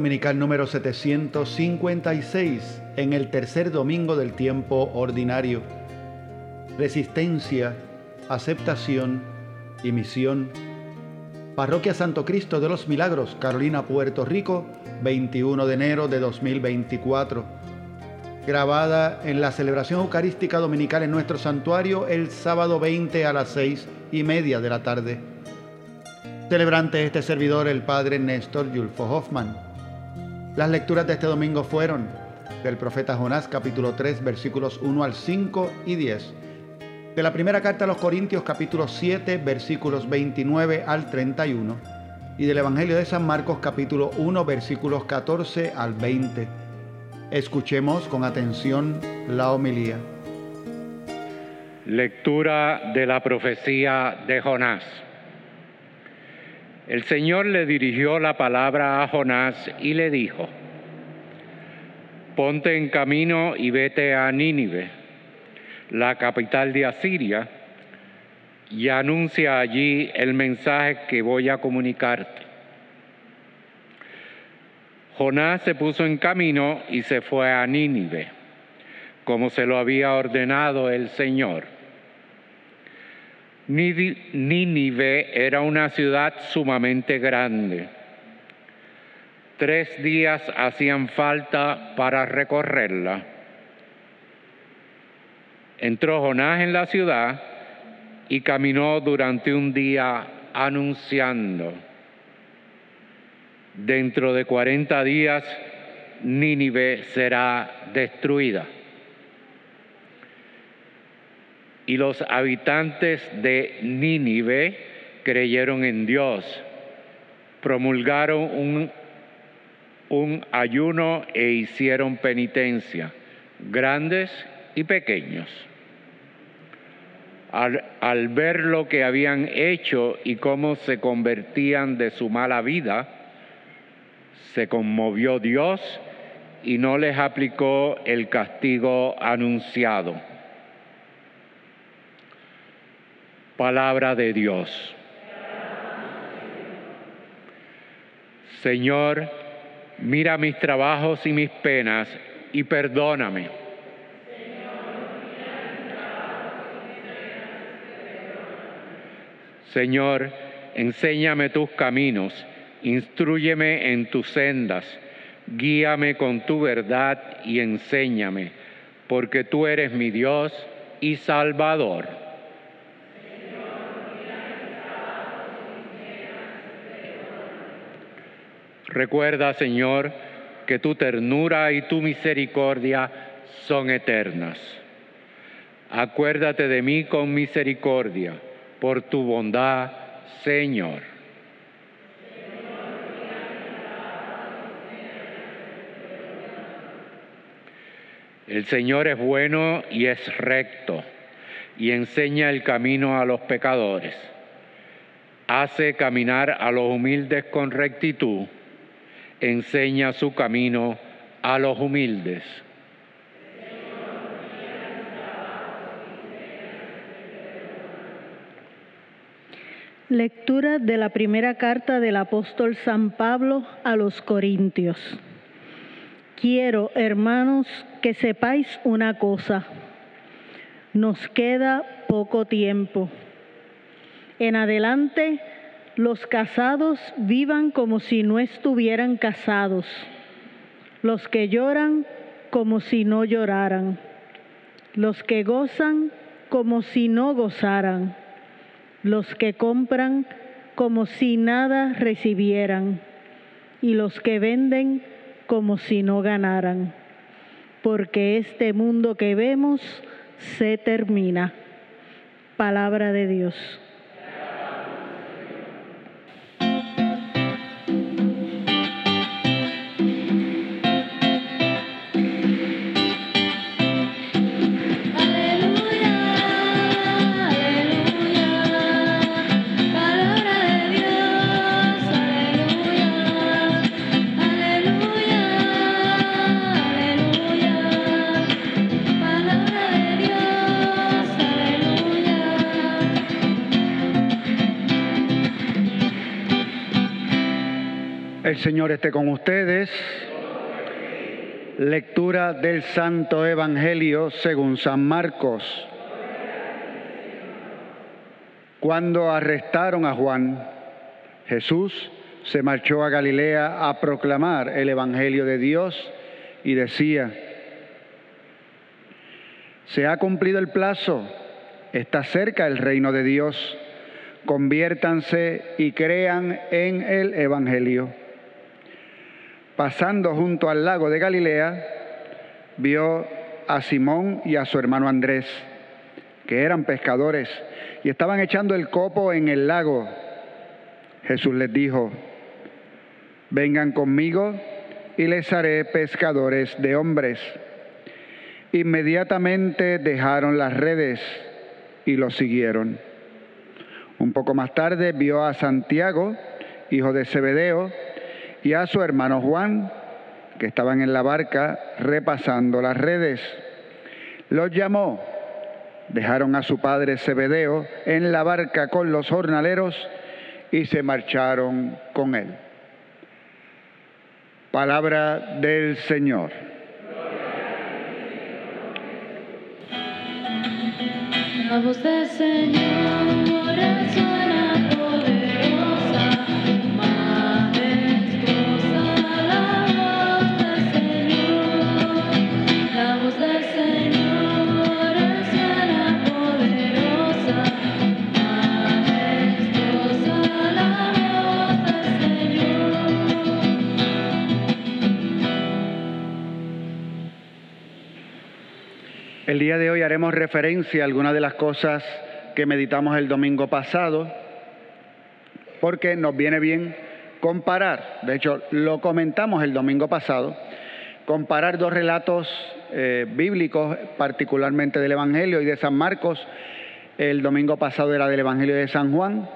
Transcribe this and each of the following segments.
Dominical número 756 en el tercer domingo del tiempo ordinario. Resistencia, aceptación y misión. Parroquia Santo Cristo de los Milagros, Carolina, Puerto Rico, 21 de enero de 2024. Grabada en la celebración eucarística dominical en nuestro santuario el sábado 20 a las 6 y media de la tarde. Celebrante este servidor, el padre Néstor Yulfo Hoffman. Las lecturas de este domingo fueron del profeta Jonás capítulo 3 versículos 1 al 5 y 10. De la primera carta a los Corintios capítulo 7 versículos 29 al 31. Y del Evangelio de San Marcos capítulo 1 versículos 14 al 20. Escuchemos con atención la homilía. Lectura de la profecía de Jonás. El Señor le dirigió la palabra a Jonás y le dijo, ponte en camino y vete a Nínive, la capital de Asiria, y anuncia allí el mensaje que voy a comunicarte. Jonás se puso en camino y se fue a Nínive, como se lo había ordenado el Señor. Nínive era una ciudad sumamente grande. Tres días hacían falta para recorrerla. Entró Jonás en la ciudad y caminó durante un día anunciando. Dentro de cuarenta días Nínive será destruida. Y los habitantes de Nínive creyeron en Dios, promulgaron un, un ayuno e hicieron penitencia, grandes y pequeños. Al, ver lo que habían hecho y cómo se convertían de su mala vida, se conmovió Dios y no les aplicó el castigo anunciado. Palabra de Dios. Señor, mira mis trabajos y mis penas y perdóname. Señor, enséñame tus caminos, instruyeme en tus sendas, guíame con tu verdad y enséñame, porque tú eres mi Dios y Salvador. Recuerda, Señor, que tu ternura y tu misericordia son eternas. Acuérdate de mí con misericordia, por tu bondad, Señor. El Señor es bueno y es recto, y enseña el camino a los pecadores. Hace caminar a los humildes con rectitud enseña su camino a los humildes. Lectura de la primera carta del apóstol San Pablo a los Corintios. Quiero, hermanos, que sepáis una cosa. Nos queda poco tiempo. En adelante los casados vivan como si no estuvieran casados. Los que lloran como si no lloraran. Los que gozan como si no gozaran. Los que compran como si nada recibieran. Y los que venden como si no ganaran. Porque este mundo que vemos se termina. Palabra de Dios. Señor esté con ustedes. Lectura del Santo Evangelio según San Marcos. Cuando arrestaron a Juan, Jesús se marchó a Galilea a proclamar el Evangelio de Dios y decía, se ha cumplido el plazo, está cerca el reino de Dios, conviértanse y crean en el Evangelio. Pasando junto al lago de Galilea, vio a Simón y a su hermano Andrés, que eran pescadores, y estaban echando el copo en el lago. Jesús les dijo, vengan conmigo y les haré pescadores de hombres. Inmediatamente dejaron las redes y lo siguieron. Un poco más tarde vio a Santiago, hijo de Zebedeo, y a su hermano Juan, que estaban en la barca repasando las redes. Los llamó, dejaron a su padre Zebedeo en la barca con los jornaleros y se marcharon con él. Palabra del Señor. La voz del Señor El día de hoy haremos referencia a algunas de las cosas que meditamos el domingo pasado, porque nos viene bien comparar, de hecho lo comentamos el domingo pasado, comparar dos relatos eh, bíblicos, particularmente del Evangelio y de San Marcos. El domingo pasado era del Evangelio de San Juan.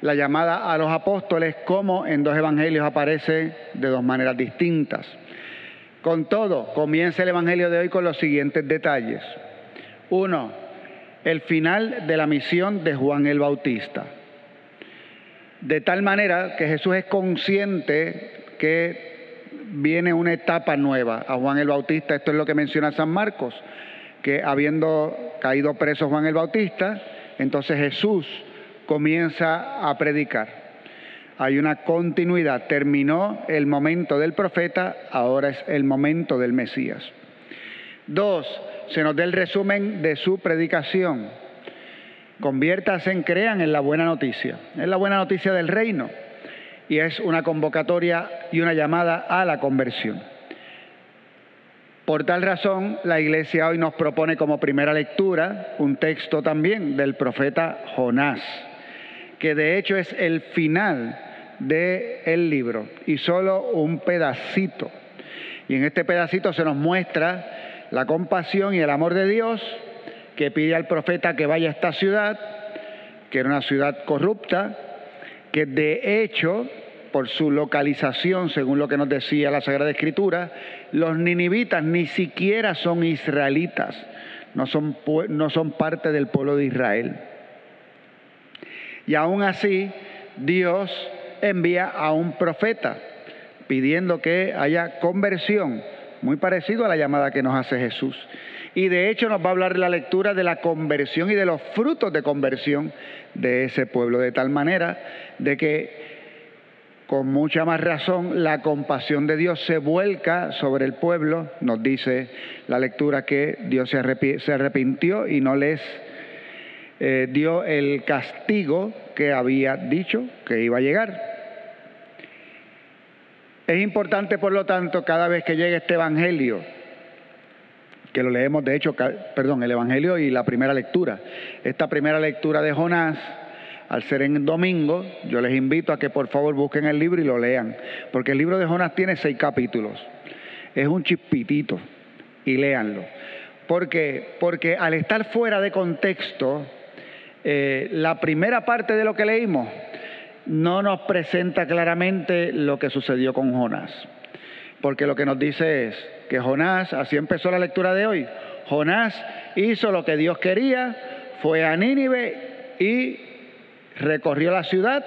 La llamada a los apóstoles, como en dos evangelios aparece de dos maneras distintas. Con todo, comienza el Evangelio de hoy con los siguientes detalles. Uno, el final de la misión de Juan el Bautista. De tal manera que Jesús es consciente que viene una etapa nueva a Juan el Bautista. Esto es lo que menciona San Marcos, que habiendo caído preso Juan el Bautista, entonces Jesús comienza a predicar hay una continuidad. Terminó el momento del profeta, ahora es el momento del Mesías. Dos, se nos da el resumen de su predicación. Conviértase en crean en la buena noticia. Es la buena noticia del reino. Y es una convocatoria y una llamada a la conversión. Por tal razón, la iglesia hoy nos propone como primera lectura un texto también del profeta Jonás que de hecho es el final del libro y solo un pedacito. Y en este pedacito se nos muestra la compasión y el amor de Dios que pide al profeta que vaya a esta ciudad, que era una ciudad corrupta, que de hecho, por su localización, según lo que nos decía la Sagrada Escritura, los ninivitas ni siquiera son israelitas, no son, no son parte del pueblo de Israel. Y aún así, Dios envía a un profeta pidiendo que haya conversión, muy parecido a la llamada que nos hace Jesús. Y de hecho nos va a hablar la lectura de la conversión y de los frutos de conversión de ese pueblo, de tal manera de que con mucha más razón la compasión de Dios se vuelca sobre el pueblo, nos dice la lectura que Dios se, arrepintió y no les eh, dio el castigo que había dicho que iba a llegar. Es importante, por lo tanto, cada vez que llegue este Evangelio, que lo leemos, de hecho, perdón, el Evangelio y la primera lectura. Esta primera lectura de Jonás, al ser en domingo, yo les invito a que por favor busquen el libro y lo lean, porque el libro de Jonás tiene seis capítulos. Es un chispitito y léanlo. ¿Por qué? Porque al estar fuera de contexto, eh, la primera parte de lo que leímos no nos presenta claramente lo que sucedió con Jonás. Porque lo que nos dice es que Jonás, así empezó la lectura de hoy, Jonás hizo lo que Dios quería, fue a Nínive y recorrió la ciudad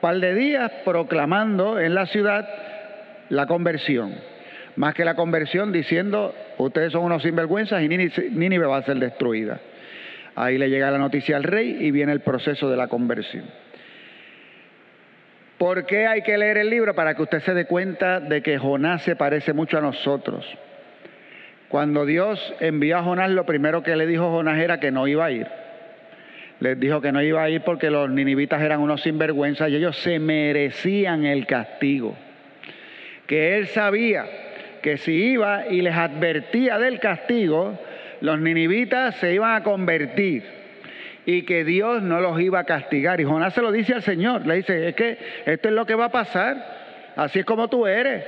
par de días proclamando en la ciudad la conversión. Más que la conversión diciendo, ustedes son unos sinvergüenzas y Nínive va a ser destruida. Ahí le llega la noticia al rey y viene el proceso de la conversión. ¿Por qué hay que leer el libro? Para que usted se dé cuenta de que Jonás se parece mucho a nosotros. Cuando Dios envió a Jonás, lo primero que le dijo Jonás era que no iba a ir. Les dijo que no iba a ir porque los ninivitas eran unos sinvergüenzas y ellos se merecían el castigo. Que él sabía que si iba y les advertía del castigo, los ninivitas se iban a convertir y que Dios no los iba a castigar. Y Jonás se lo dice al Señor, le dice, es que esto es lo que va a pasar, así es como tú eres.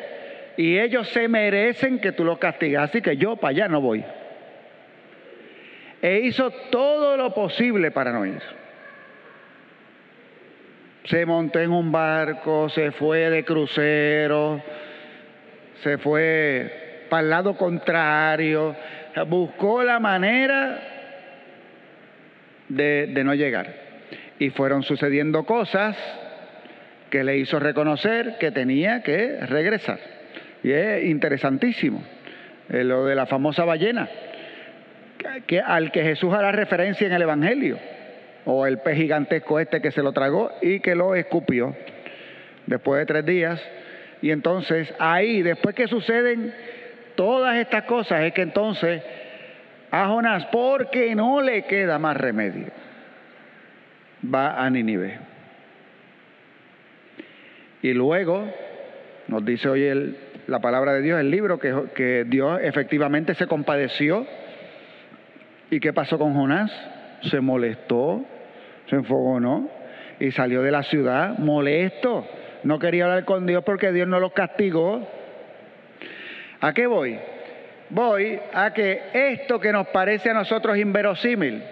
Y ellos se merecen que tú los castigas, así que yo para allá no voy. E hizo todo lo posible para no ir. Se montó en un barco, se fue de crucero, se fue para el lado contrario, buscó la manera de, no llegar. Y fueron sucediendo cosas que le hizo reconocer que tenía que regresar. Y es interesantísimo, eh, lo de la famosa ballena, que, al que Jesús hará referencia en el Evangelio, o el pez gigantesco este que se lo tragó y que lo escupió después de tres días. Y entonces ahí, después que suceden todas estas cosas, es que entonces a Jonás, porque no le queda más remedio, va a Nínive. Y luego nos dice hoy la palabra de Dios, el libro, que, Dios efectivamente se compadeció. ¿Y qué pasó con Jonás? Se molestó, se enfogonó y salió de la ciudad molesto. No quería hablar con Dios porque Dios no los castigó. ¿A qué voy? Voy a que esto que nos parece a nosotros inverosímil,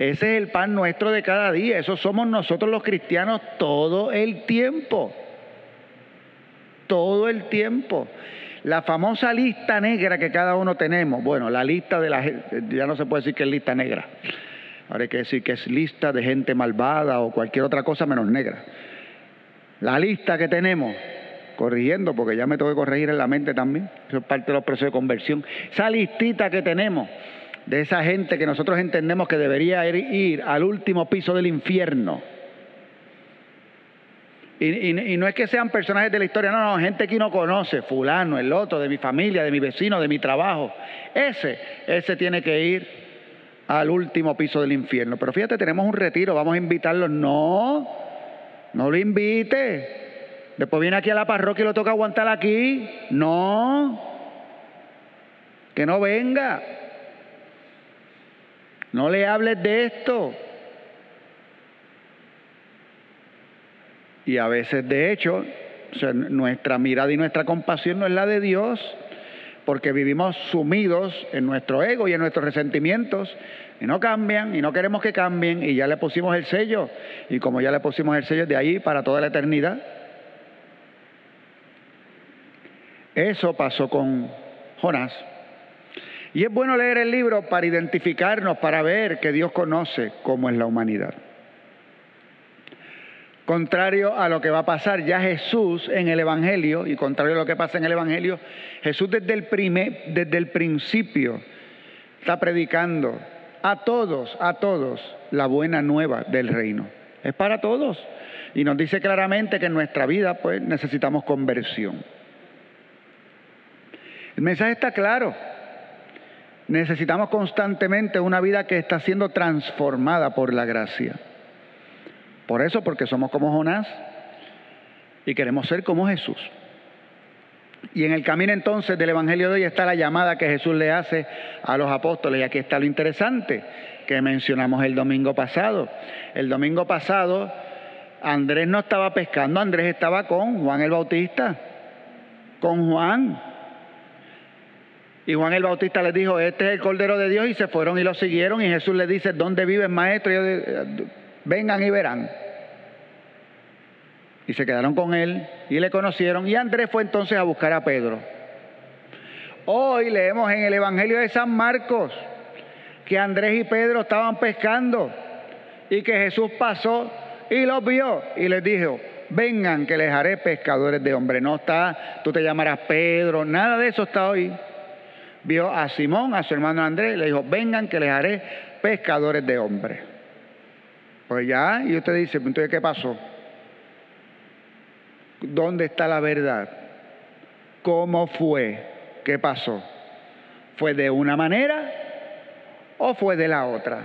ese es el pan nuestro de cada día. Eso somos nosotros los cristianos todo el tiempo. Todo el tiempo. La famosa lista negra que cada uno tenemos. Bueno, la lista de la ya no se puede decir que es lista negra. Ahora hay que decir que es lista de gente malvada o cualquier otra cosa menos negra. La lista que tenemos, corrigiendo, porque ya me tengo que corregir en la mente también, eso es parte de los procesos de conversión. Esa listita que tenemos de esa gente que nosotros entendemos que debería ir, al último piso del infierno. Y, y- no es que sean personajes de la historia, no, no, gente que uno conoce, fulano, el otro, de mi familia, de mi vecino, de mi trabajo. Ese, ese tiene que ir al último piso del infierno. Pero fíjate, tenemos un retiro, vamos a invitarlo. No, no lo invite. Después viene aquí a la parroquia y lo toca aguantar aquí. No, que no venga. No le hables de esto. Y a veces, de hecho, nuestra mirada y nuestra compasión no es la de Dios, porque vivimos sumidos en nuestro ego y en nuestros resentimientos, y no cambian, y no queremos que cambien, y ya le pusimos el sello, y como ya le pusimos el sello de ahí para toda la eternidad. Eso pasó con Jonás. Y es bueno leer el libro para identificarnos, para ver que Dios conoce cómo es la humanidad. Contrario a lo que va a pasar ya Jesús en el Evangelio, y contrario a lo que pasa en el Evangelio, Jesús desde el, primer, desde el principio está predicando a todos, a todos, la buena nueva del reino. Es para todos. Y nos dice claramente que en nuestra vida pues necesitamos conversión. El mensaje está claro. Necesitamos constantemente una vida que está siendo transformada por la gracia. Por eso, porque somos como Jonás y queremos ser como Jesús. Y en el camino entonces del Evangelio de hoy está la llamada que Jesús le hace a los apóstoles. Y aquí está lo interesante que mencionamos el domingo pasado. El domingo pasado Andrés no estaba pescando, Andrés estaba con Juan el Bautista, con Juan. Y Juan el Bautista les dijo, este es el Cordero de Dios y se fueron y lo siguieron y Jesús les dice, ¿dónde vive el maestro? Y ellos, eh, vengan y verán. Y se quedaron con él y le conocieron y Andrés fue entonces a buscar a Pedro. Hoy leemos en el Evangelio de San Marcos que Andrés y Pedro estaban pescando y que Jesús pasó y los vio y les dijo, vengan que les haré pescadores de hombres. No está, tú te llamarás Pedro, nada de eso está hoy. Vio a Simón, a su hermano Andrés, le dijo, vengan que les haré pescadores de hombres. Pues ya, y usted dice, entonces, ¿qué pasó? ¿Dónde está la verdad? ¿Cómo fue? ¿Qué pasó? ¿Fue de una manera o fue de la otra?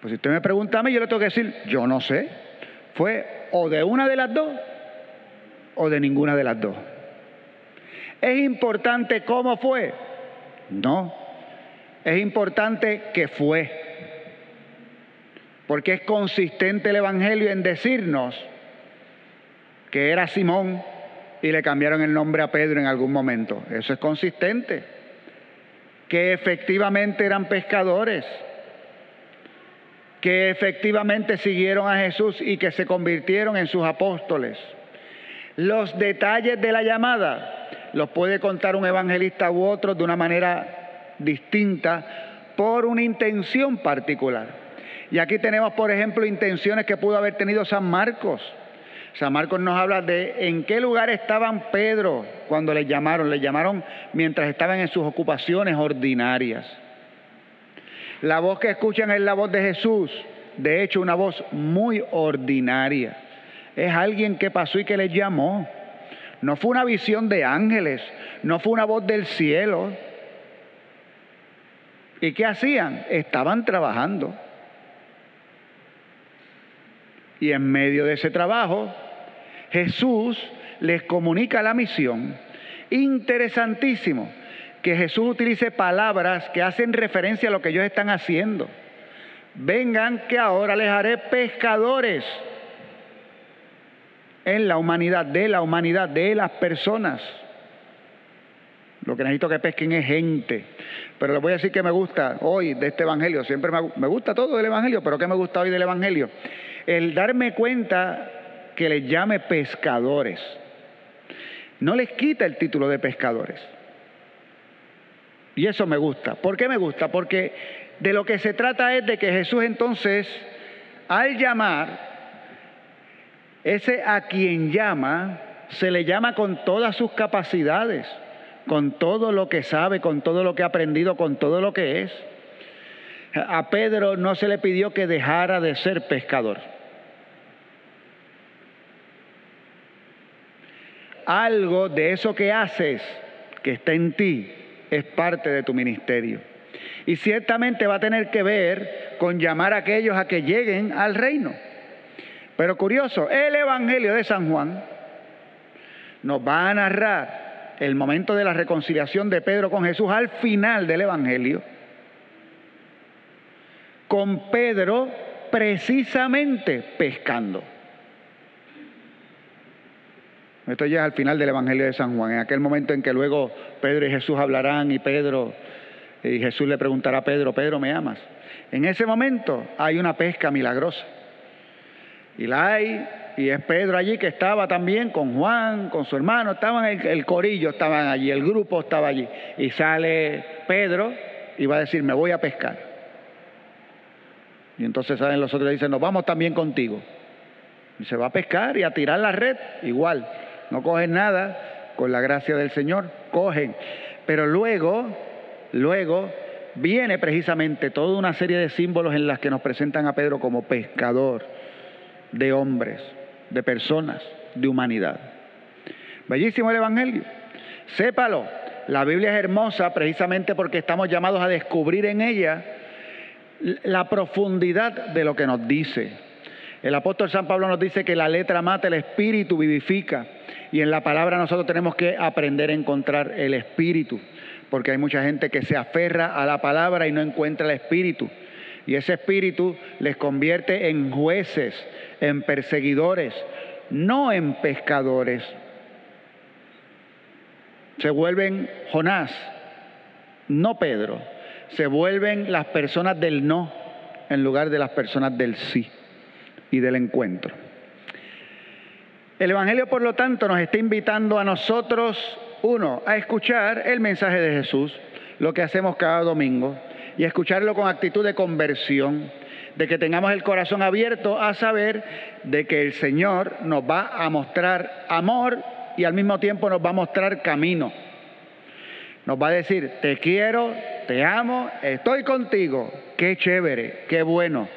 Pues si usted me pregunta a mí, yo le tengo que decir, yo no sé. Fue o de una de las dos o de ninguna de las dos. ¿Es importante cómo fue? No. Es importante que fue. Porque es consistente el Evangelio en decirnos que era Simón y le cambiaron el nombre a Pedro en algún momento. Eso es consistente. Que efectivamente eran pescadores. Que efectivamente siguieron a Jesús y que se convirtieron en sus apóstoles. Los detalles de la llamada los puede contar un evangelista u otro de una manera distinta por una intención particular. Y aquí tenemos, por ejemplo, intenciones que pudo haber tenido San Marcos. San Marcos nos habla de en qué lugar estaban Pedro cuando le llamaron. Le llamaron mientras estaban en sus ocupaciones ordinarias. La voz que escuchan es la voz de Jesús. De hecho, una voz muy ordinaria. Es alguien que pasó y que les llamó. No fue una visión de ángeles, no fue una voz del cielo. ¿Y qué hacían? Estaban trabajando. Y en medio de ese trabajo, Jesús les comunica la misión. Interesantísimo que Jesús utilice palabras que hacen referencia a lo que ellos están haciendo. Vengan que ahora les haré pescadores en la humanidad, de la humanidad, de las personas. Lo que necesito que pesquen es gente. Pero les voy a decir que me gusta hoy de este Evangelio. Siempre me, me gusta todo del Evangelio, pero ¿qué me gusta hoy del Evangelio? El darme cuenta que les llame pescadores. No les quita el título de pescadores. Y eso me gusta. ¿Por qué me gusta? Porque de lo que se trata es de que Jesús entonces, al llamar, ese a quien llama, se le llama con todas sus capacidades, con todo lo que sabe, con todo lo que ha aprendido, con todo lo que es. A Pedro no se le pidió que dejara de ser pescador. Algo de eso que haces, que está en ti, es parte de tu ministerio. Y ciertamente va a tener que ver con llamar a aquellos a que lleguen al reino. Pero curioso, el Evangelio de San Juan nos va a narrar el momento de la reconciliación de Pedro con Jesús al final del Evangelio, con Pedro precisamente pescando. Esto ya es al final del Evangelio de San Juan, en aquel momento en que luego Pedro y Jesús hablarán y Pedro y Jesús le preguntará a Pedro, Pedro, ¿me amas? En ese momento hay una pesca milagrosa. Y la hay, y es Pedro allí que estaba también con Juan, con su hermano, estaban el, el corillo, estaban allí, el grupo estaba allí. Y sale Pedro y va a decir, me voy a pescar. Y entonces salen los otros y dicen, nos vamos también contigo. Y se va a pescar y a tirar la red, igual. No cogen nada, con la gracia del Señor, cogen. Pero luego, luego viene precisamente toda una serie de símbolos en las que nos presentan a Pedro como pescador de hombres, de personas, de humanidad. Bellísimo el Evangelio. Sépalo, la Biblia es hermosa precisamente porque estamos llamados a descubrir en ella la profundidad de lo que nos dice. El apóstol San Pablo nos dice que la letra mata, el espíritu vivifica. Y en la palabra nosotros tenemos que aprender a encontrar el espíritu, porque hay mucha gente que se aferra a la palabra y no encuentra el espíritu. Y ese espíritu les convierte en jueces, en perseguidores, no en pescadores. Se vuelven Jonás, no Pedro. Se vuelven las personas del no en lugar de las personas del sí y del encuentro. El Evangelio, por lo tanto, nos está invitando a nosotros, uno, a escuchar el mensaje de Jesús, lo que hacemos cada domingo, y escucharlo con actitud de conversión, de que tengamos el corazón abierto a saber de que el Señor nos va a mostrar amor y al mismo tiempo nos va a mostrar camino. Nos va a decir, te quiero, te amo, estoy contigo, qué chévere, qué bueno,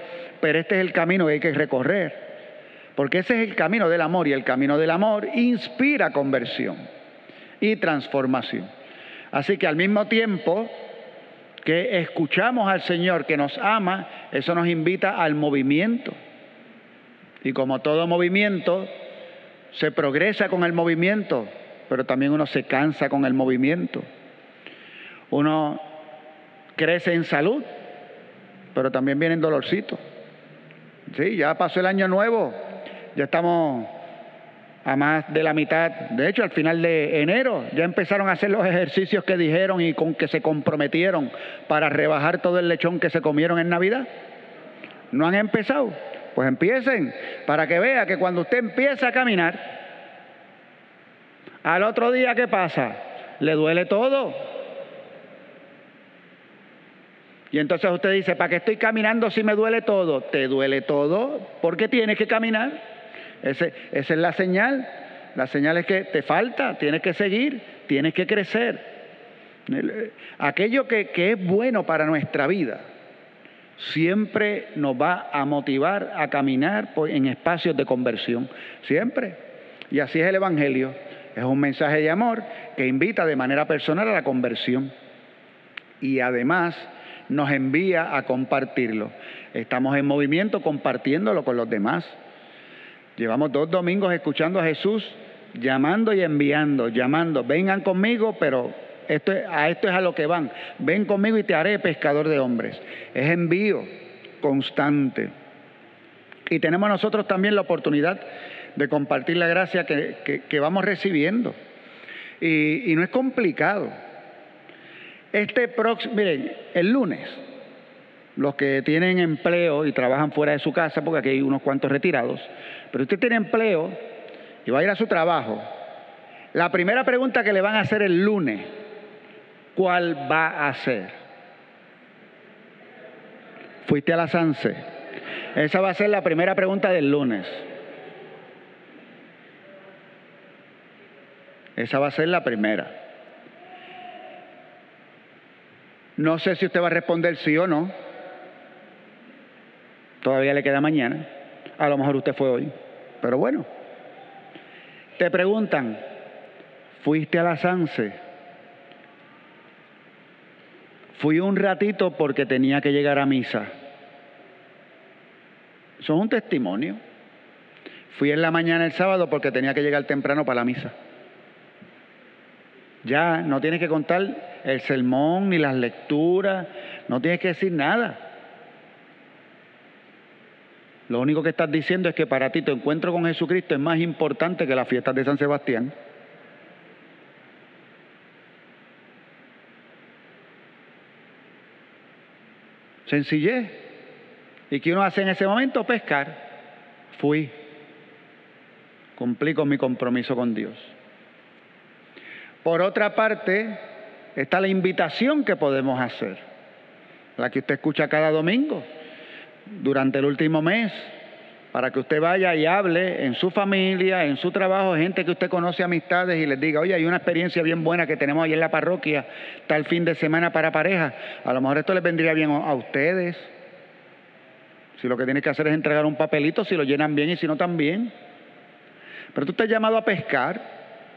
pero este es el camino que hay que recorrer, porque ese es el camino del amor y el camino del amor inspira conversión y transformación. Así que al mismo tiempo que escuchamos al Señor que nos ama, eso nos invita al movimiento. Y como todo movimiento, se progresa con el movimiento, pero también uno se cansa con el movimiento. Uno crece en salud, pero también viene en dolorcito. Sí, ya pasó el año nuevo, ya estamos a más de la mitad. De hecho, al final de enero ya empezaron a hacer los ejercicios que dijeron y con que se comprometieron para rebajar todo el lechón que se comieron en Navidad. ¿No han empezado? Pues empiecen para que vea que cuando usted empieza a caminar, al otro día, ¿qué pasa? Le duele todo. Y entonces usted dice, ¿para qué estoy caminando si me duele todo? ¿Te duele todo? ¿Por qué tienes que caminar? Esa es la señal. La señal es que te falta, tienes que seguir, tienes que crecer. Aquello que, que es bueno para nuestra vida siempre nos va a motivar a caminar en espacios de conversión. Siempre. Y así es el Evangelio. Es un mensaje de amor que invita de manera personal a la conversión. Y además nos envía a compartirlo. Estamos en movimiento compartiéndolo con los demás. Llevamos dos domingos escuchando a Jesús llamando y enviando, llamando, vengan conmigo, pero esto, a esto es a lo que van. Ven conmigo y te haré pescador de hombres. Es envío constante. Y tenemos nosotros también la oportunidad de compartir la gracia que, vamos recibiendo. Y, y no es complicado. Este próximo, miren, el lunes, los que tienen empleo y trabajan fuera de su casa, porque aquí hay unos cuantos retirados, pero usted tiene empleo y va a ir a su trabajo, la primera pregunta que le van a hacer el lunes, ¿cuál va a hacer? ¿Fuiste a la Sanse? Esa va a ser la primera pregunta del lunes. Esa va a ser la primera. No sé si usted va a responder sí o no. Todavía le queda mañana. A lo mejor usted fue hoy. Pero bueno. Te preguntan, ¿fuiste a la Sanse? Fui un ratito porque tenía que llegar a misa. Eso es un testimonio. Fui en la mañana el sábado porque tenía que llegar temprano para la misa. Ya no tienes que contar el sermón ni las lecturas, no tienes que decir nada. Lo único que estás diciendo es que para ti tu encuentro con Jesucristo es más importante que las fiestas de San Sebastián. Sencillez. ¿Y qué uno hace en ese momento? Pescar. Fui. Cumplí con mi compromiso con Dios. Por otra parte, está la invitación que podemos hacer, la que usted escucha cada domingo, durante el último mes, para que usted vaya y hable en su familia, en su trabajo, gente que usted conoce, amistades, y les diga, oye, hay una experiencia bien buena que tenemos ahí en la parroquia, tal fin de semana para pareja. A lo mejor esto les vendría bien a ustedes. Si lo que tienen que hacer es entregar un papelito, si lo llenan bien y si no también. Pero tú estás llamado a pescar,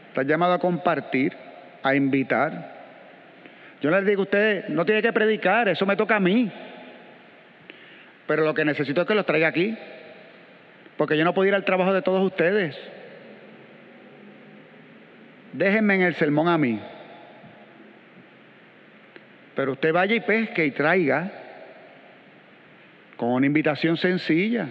estás llamado a compartir, a invitar. Yo les digo a ustedes, no tiene que predicar, eso me toca a mí. Pero lo que necesito es que los traiga aquí. Porque yo no puedo ir al trabajo de todos ustedes. Déjenme en el sermón a mí. Pero usted vaya y pesque y traiga con una invitación sencilla.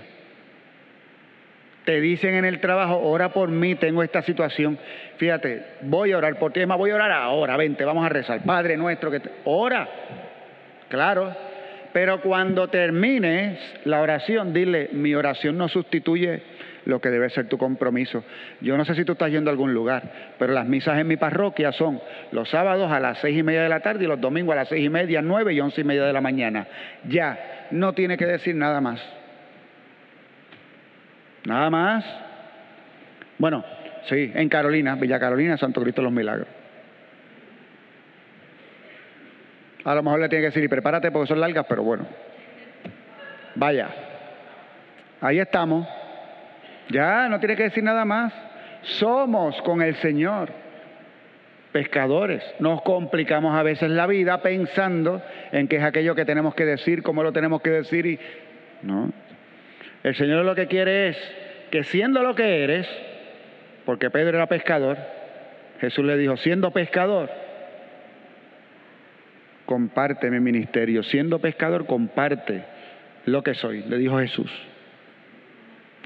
Te dicen en el trabajo, ora por mí, tengo esta situación. Fíjate, voy a orar por ti, voy a orar ahora, vente, vamos a rezar. Padre nuestro, que te... ora. Claro, pero cuando termines la oración, dile, mi oración no sustituye lo que debe ser tu compromiso. Yo no sé si tú estás yendo a algún lugar, pero las misas en mi parroquia son los sábados a las seis y media de la tarde y los domingos a las seis y media, nueve y once y media de la mañana. Ya, no tiene que decir nada más. Nada más. Bueno, sí, en Carolina, Villa Carolina, Santo Cristo de los Milagros. A lo mejor le tiene que decir, y prepárate porque son largas, pero bueno. Vaya. Ahí estamos. Ya, no tiene que decir nada más. Somos con el Señor pescadores. Nos complicamos a veces la vida pensando en qué es aquello que tenemos que decir, cómo lo tenemos que decir y no. El Señor lo que quiere es que siendo lo que eres, porque Pedro era pescador, Jesús le dijo, siendo pescador, comparte mi ministerio. Siendo pescador, comparte lo que soy, le dijo Jesús.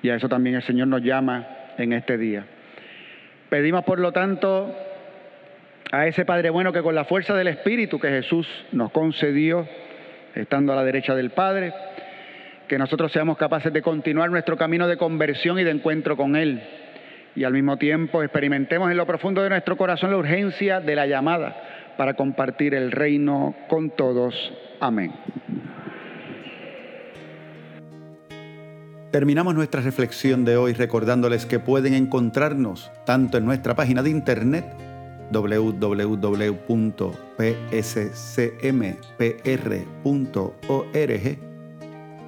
Y a eso también el Señor nos llama en este día. Pedimos, por lo tanto, a ese Padre bueno que con la fuerza del Espíritu que Jesús nos concedió, estando a la derecha del Padre, que nosotros seamos capaces de continuar nuestro camino de conversión y de encuentro con Él. Y al mismo tiempo experimentemos en lo profundo de nuestro corazón la urgencia de la llamada para compartir el reino con todos. Amén. Terminamos nuestra reflexión de hoy recordándoles que pueden encontrarnos tanto en nuestra página de internet www.pscmpr.org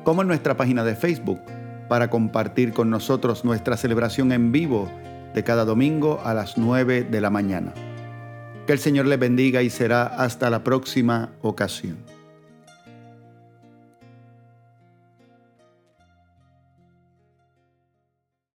como en nuestra página de Facebook para compartir con nosotros nuestra celebración en vivo de cada domingo a las 9 de la mañana. Que el Señor les bendiga y será hasta la próxima ocasión.